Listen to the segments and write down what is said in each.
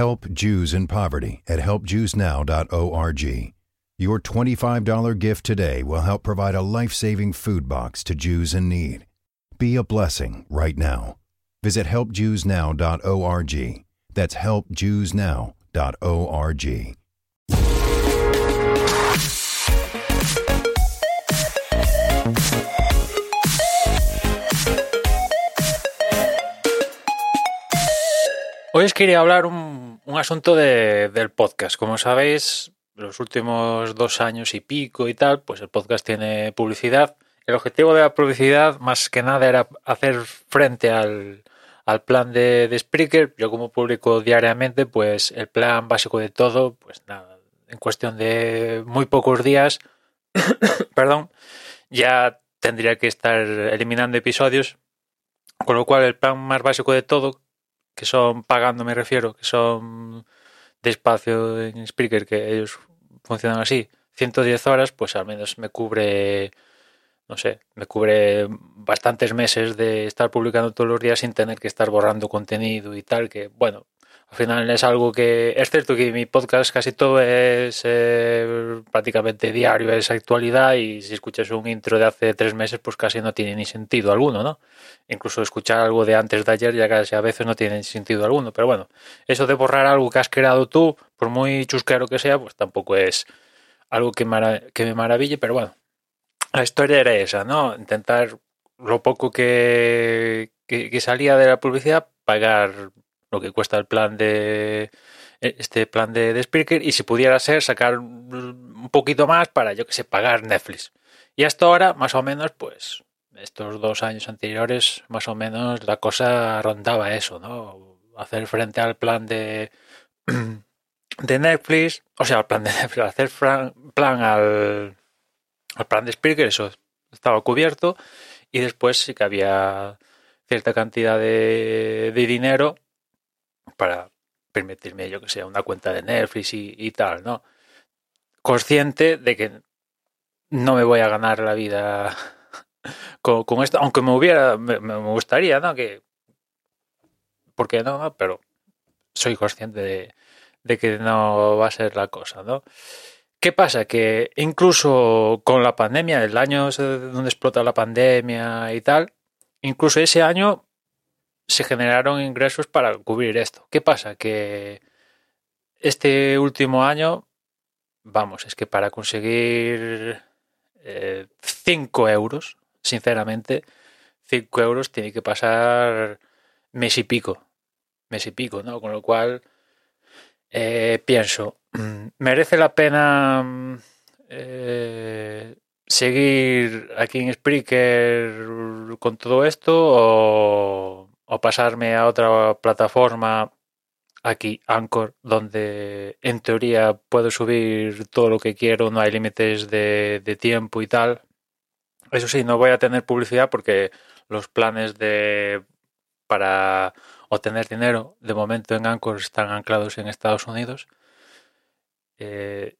Help Jews in Poverty at helpjewsnow.org. Your $25 gift today will help provide a life saving food box to Jews in need. Be a blessing right now. Visit helpjewsnow.org. That's helpjewsnow.org. Hoy os quería hablar un, un asunto de, del podcast. Como sabéis, los últimos dos años y pico y tal, pues el podcast tiene publicidad. El objetivo de la publicidad, más que nada, era hacer frente al, al plan de, de Spreaker. Yo como publico diariamente, pues el plan básico de todo, pues nada, en cuestión de muy pocos días, perdón, ya tendría que estar eliminando episodios. Con lo cual el plan más básico de todo, que son pagando me refiero, que son de espacio en Spreaker, que ellos funcionan así, 110 horas, pues al menos me cubre, no sé, me cubre bastantes meses de estar publicando todos los días sin tener que estar borrando contenido y tal, que bueno, al final es algo que es cierto que mi podcast casi todo es eh, prácticamente diario, es actualidad y si escuchas un intro de hace tres meses pues casi no tiene ni sentido alguno, ¿no? Incluso escuchar algo de antes de ayer ya casi a veces no tiene sentido alguno, pero bueno, eso de borrar algo que has creado tú, por muy chusquero que sea, pues tampoco es algo que, que me maraville, pero bueno, la historia era esa, ¿no? Intentar lo poco que, que salía de la publicidad pagar lo que cuesta el plan de este plan de, de Spreaker y si pudiera ser sacar un poquito más para yo que sé pagar Netflix. Y hasta ahora más o menos pues estos dos años anteriores más o menos la cosa rondaba eso no hacer frente al plan de de Netflix o sea al plan de Netflix hacer plan al al plan de Spreaker eso estaba cubierto y después sí que había cierta cantidad de, de dinero para permitirme, yo que sé, una cuenta de Netflix y, tal, ¿no? Consciente de que no me voy a ganar la vida con, con esto, aunque me hubiera, me, gustaría, ¿no? Que, ¿por qué no? Pero soy consciente de que no va a ser la cosa, ¿no? ¿Qué pasa? Que incluso con la pandemia, el año donde explota la pandemia y tal, incluso ese año se generaron ingresos para cubrir esto. ¿Qué pasa? Que este último año, vamos, es que para conseguir 5 eh, euros, sinceramente, 5 euros tiene que pasar mes y pico. Mes y pico, ¿no? Con lo cual, eh, pienso, ¿merece la pena eh, seguir aquí en Spreaker con todo esto o o pasarme a otra plataforma aquí, Anchor, donde en teoría puedo subir todo lo que quiero, no hay límites de, tiempo y tal. Eso sí, no voy a tener publicidad porque los planes de para obtener dinero de momento en Anchor están anclados en Estados Unidos. Eh,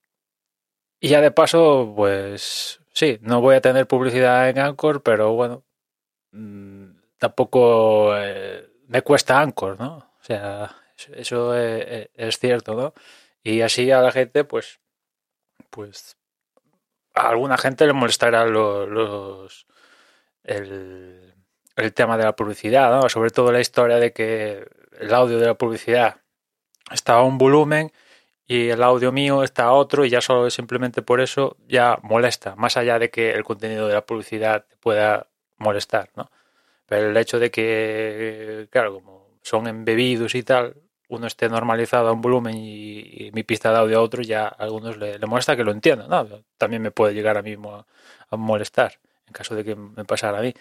y ya de paso, pues sí, no voy a tener publicidad en Anchor, pero bueno, mmm, tampoco eh, me cuesta Anchor, ¿no? O sea, eso es, es, cierto, ¿no? Y así a la gente, pues, pues, a alguna gente le molestará los, el, el, tema de la publicidad, ¿no? Sobre todo la historia de que el audio de la publicidad está a un volumen y el audio mío está a otro y ya solo simplemente por eso ya molesta, más allá de que el contenido de la publicidad pueda molestar, ¿no? Pero el hecho de que, claro, como son embebidos y tal, uno esté normalizado a un volumen y, mi pista de audio a otro, ya a algunos le, le molesta que lo entiendan. ¿no? También me puede llegar a mí a, a, molestar en caso de que me pasara a mí.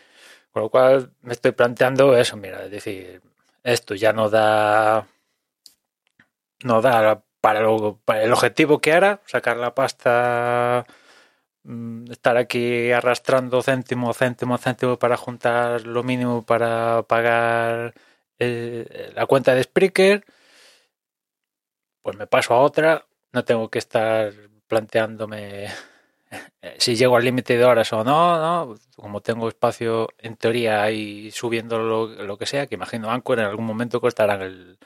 Con lo cual me estoy planteando eso, mira, es decir, esto ya no da, no da para, para el objetivo que era, sacar la pasta estar aquí arrastrando céntimo, céntimo, céntimo para juntar lo mínimo para pagar eh, la cuenta de Spreaker, pues me paso a otra, no tengo que estar planteándome si llego al límite de horas o no, no, como tengo espacio en teoría y subiendo lo, lo, que sea, que imagino Anchor en algún momento costarán el,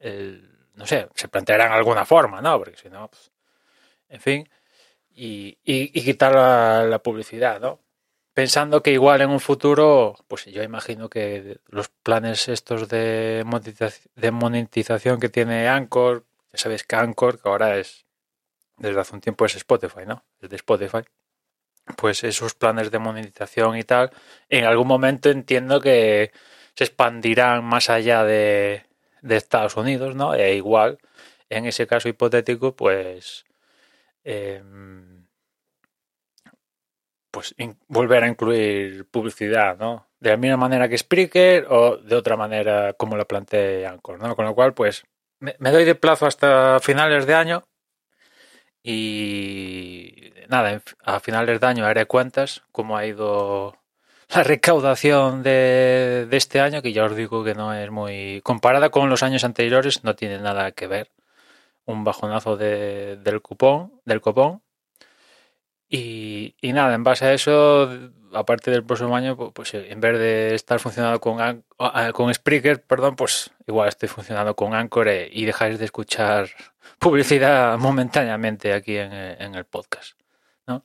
el no sé, se plantearán alguna forma, ¿no? Porque si no, pues, en fin, y, y, quitar la, publicidad, ¿no? Pensando que igual en un futuro, pues yo imagino que los planes estos de monetización, que tiene Anchor, ya sabéis que Anchor, que ahora es, desde hace un tiempo es Spotify, ¿no? Desde Spotify pues esos planes de monetización y tal, en algún momento entiendo que se expandirán más allá de, de Estados Unidos, ¿no? E igual, en ese caso hipotético, pues, eh, pues volver a incluir publicidad, ¿no? De la misma manera que Spreaker o de otra manera como la plantea Anchor, ¿no? Con lo cual, pues, me, doy de plazo hasta finales de año y nada, a finales de año haré cuentas cómo ha ido la recaudación de, este año, que ya os digo que no es muy... Comparada con los años anteriores, no tiene nada que ver. Un bajonazo de, del cupón, del copón. Y, nada, en base a eso, aparte del próximo año, pues en vez de estar funcionando con, con Spreaker, perdón, pues igual estoy funcionando con Anchor eh, y dejáis de escuchar publicidad momentáneamente aquí en, en el podcast. ¿no?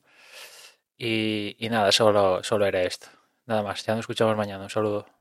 Y, y nada, solo, solo era esto. Nada más, ya nos escuchamos mañana. Un saludo.